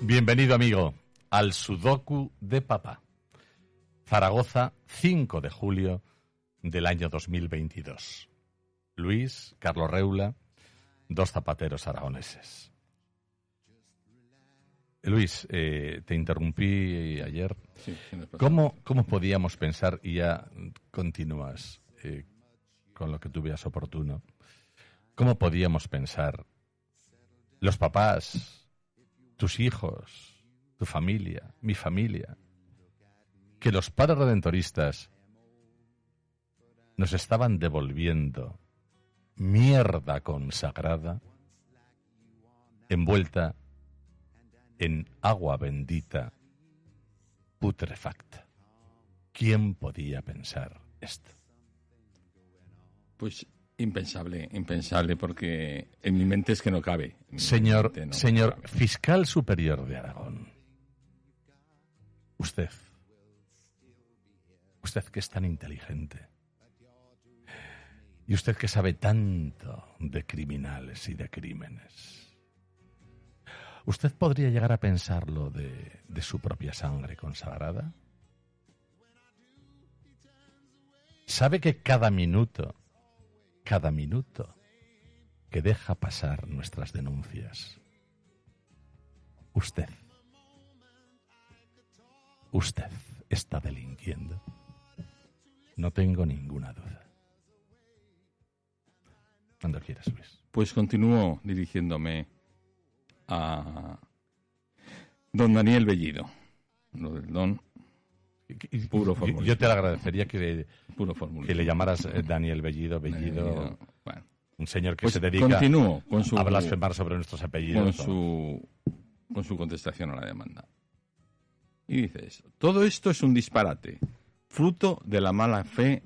Bienvenido amigo al Sudoku de Papá. Zaragoza, 5 de julio del año 2022. Luis, Carlos Reula, dos zapateros aragoneses. Luis, eh, te interrumpí ayer. ¿Cómo, ¿Cómo, podíamos pensar, y ya continúas eh, con lo que tú veas oportuno, cómo podíamos pensar los papás, tus hijos, tu familia, mi familia, que los padres redentoristas nos estaban devolviendo mierda consagrada envuelta en agua bendita putrefacta. ¿Quién podía pensar esto? Pues Impensable, impensable, porque en mi mente es que no cabe. Señor, señor fiscal superior de Aragón, usted, usted que es tan inteligente, y usted que sabe tanto de criminales y de crímenes, ¿usted podría llegar a pensarlo de, de su propia sangre consagrada? ¿Sabe que cada minuto cada minuto que deja pasar nuestras denuncias. Usted, usted está delinquiendo. No tengo ninguna duda. Cuando quieras, Luis. Pues continúo dirigiéndome a don Daniel Bellido. Lo del don Puro Yo te agradecería que, que le llamaras eh, Daniel Bellido, Bellido, un señor que pues se dedica con su, a blasfemar sobre nuestros apellidos. Con su, con su contestación a la demanda. Y dices, todo esto es un disparate, fruto de la mala fe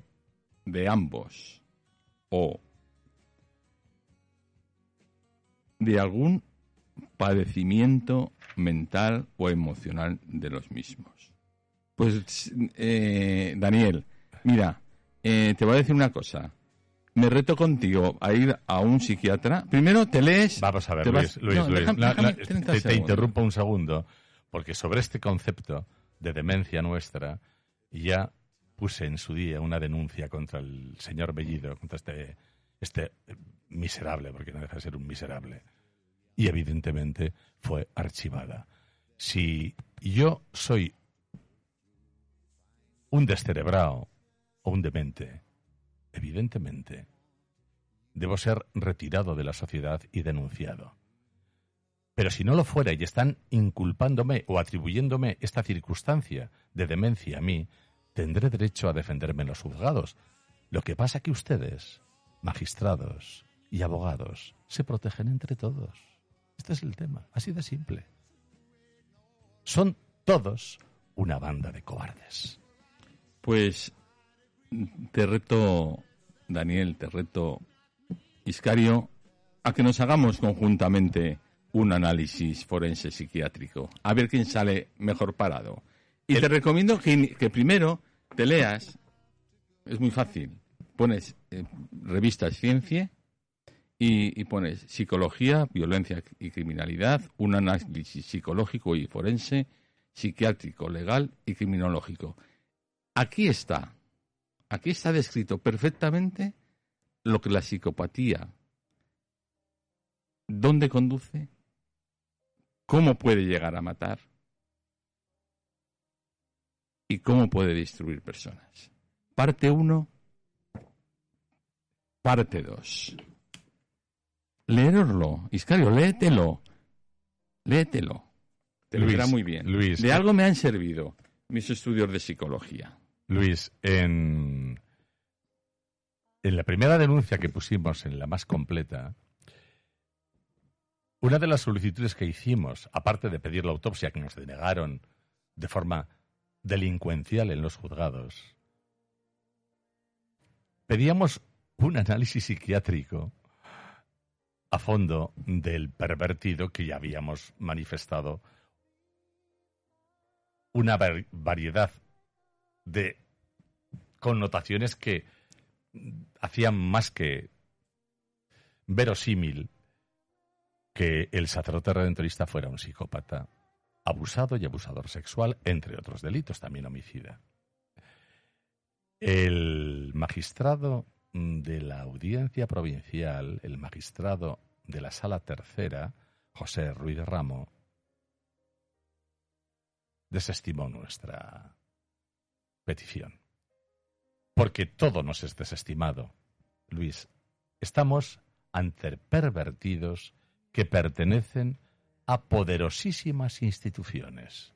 de ambos, o de algún padecimiento mental o emocional de los mismos. Pues, eh, Daniel, mira, eh, te voy a decir una cosa. Me reto contigo a ir a un psiquiatra. Primero te lees. Vamos a ver, Luis, Luis, Luis. te, interrumpo un segundo, porque sobre este concepto de demencia nuestra ya puse en su día una denuncia contra el señor Bellido, contra este, este miserable, porque no deja de ser un miserable. Y evidentemente fue archivada. Si yo soy un descerebrado o un demente, evidentemente, debo ser retirado de la sociedad y denunciado. Pero si no lo fuera y están inculpándome o atribuyéndome esta circunstancia de demencia a mí, tendré derecho a defenderme en los juzgados. Lo que pasa que ustedes, magistrados y abogados, se protegen entre todos. Este es el tema, así de simple. Son todos una banda de cobardes. Pues te reto, Daniel, te reto, Iscario, a que nos hagamos conjuntamente un análisis forense psiquiátrico, a ver quién sale mejor parado. Y te recomiendo que, primero te leas, es muy fácil, pones eh, revistas Ciencia y, y, pones Psicología, Violencia y Criminalidad, un análisis psicológico y forense, psiquiátrico, legal y criminológico. Aquí está, aquí está descrito perfectamente lo que la psicopatía, dónde conduce, cómo puede llegar a matar y cómo puede destruir personas. Parte 1, parte 2. Leeroslo, Iscario, léetelo, léetelo. Te lo dirá muy bien. Luis, de algo me han servido mis estudios de psicología. Luis, en, en la primera denuncia que pusimos, en la más completa, una de las solicitudes que hicimos, aparte de pedir la autopsia que nos denegaron de forma delincuencial en los juzgados, pedíamos un análisis psiquiátrico a fondo del pervertido que ya habíamos manifestado una variedad de connotaciones que hacían más que verosímil que el sacerdote redentorista fuera un psicópata, abusado y abusador sexual, entre otros delitos, también homicida. El magistrado de la audiencia provincial, el magistrado de la sala tercera, José Ruiz Ramo, desestimó nuestra petición. Porque todo nos es desestimado. Luis, estamos ante pervertidos que pertenecen a poderosísimas instituciones.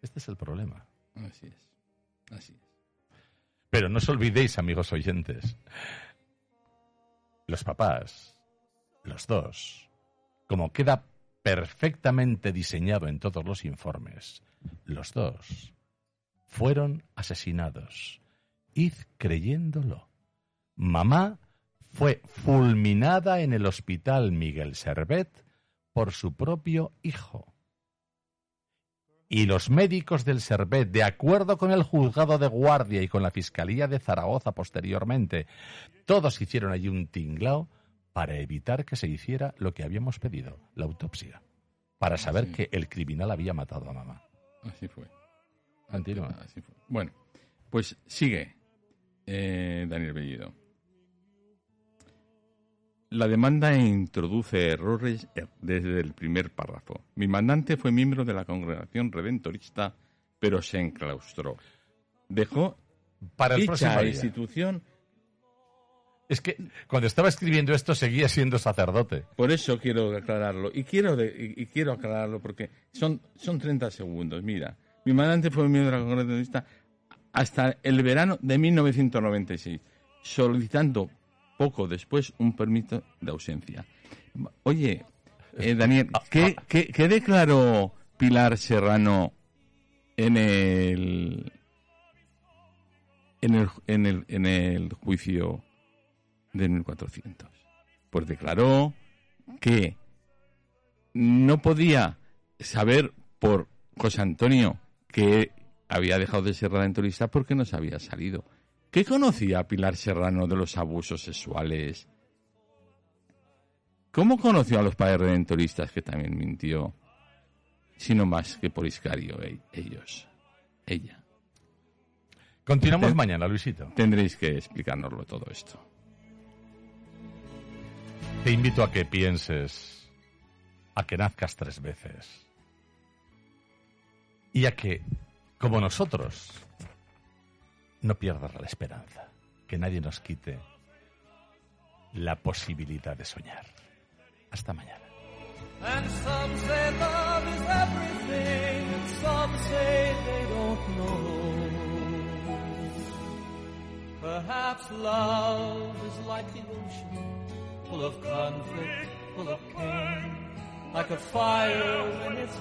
Este es el problema. Así es. Así es. Pero no os olvidéis, amigos oyentes, los papás, los dos, como queda perfectamente diseñado en todos los informes, los dos fueron asesinados. Id creyéndolo. Mamá fue fulminada en el hospital Miguel Servet por su propio hijo. Y los médicos del Servet, de acuerdo con el juzgado de guardia y con la Fiscalía de Zaragoza posteriormente, todos hicieron allí un tinglao para evitar que se hiciera lo que habíamos pedido, la autopsia, para saber que el criminal había matado a mamá. Así fue. Así fue. Bueno, pues sigue eh, Daniel Bellido. La demanda introduce errores desde el primer párrafo. Mi mandante fue miembro de la congregación redentorista, pero se enclaustró. Dejó para el dicha institución. Es que cuando estaba escribiendo esto seguía siendo sacerdote. Por eso quiero aclararlo. Y quiero, y, quiero aclararlo porque son, son 30 segundos. Mira, mi mandante fue miembro de la congregación redentorista hasta el verano de 1996, solicitando poco después un permiso de ausencia. Oye, eh, Daniel, ¿qué, qué, declaró Pilar Serrano en el, en el, en el, en el juicio de 1400? Pues declaró que no podía saber por José Antonio que había dejado de ser redentorista porque no se había salido. ¿Qué conocía Pilar Serrano de los abusos sexuales? ¿Cómo conoció a los padres redentoristas que también mintió? Sino más que por Iscario, e-, ellos. Ella. Continuamos mañana, Luisito. Tendréis que explicárnoslo todo esto. Te invito a que pienses, a que nazcas tres veces y a que, como nosotros, no pierdas la esperanza, que nadie nos quite la posibilidad de soñar. Hasta mañana. And some say love is everything, and some say they don't know. Perhaps love is like the ocean, full of conflict, full of pain, like a fire when it's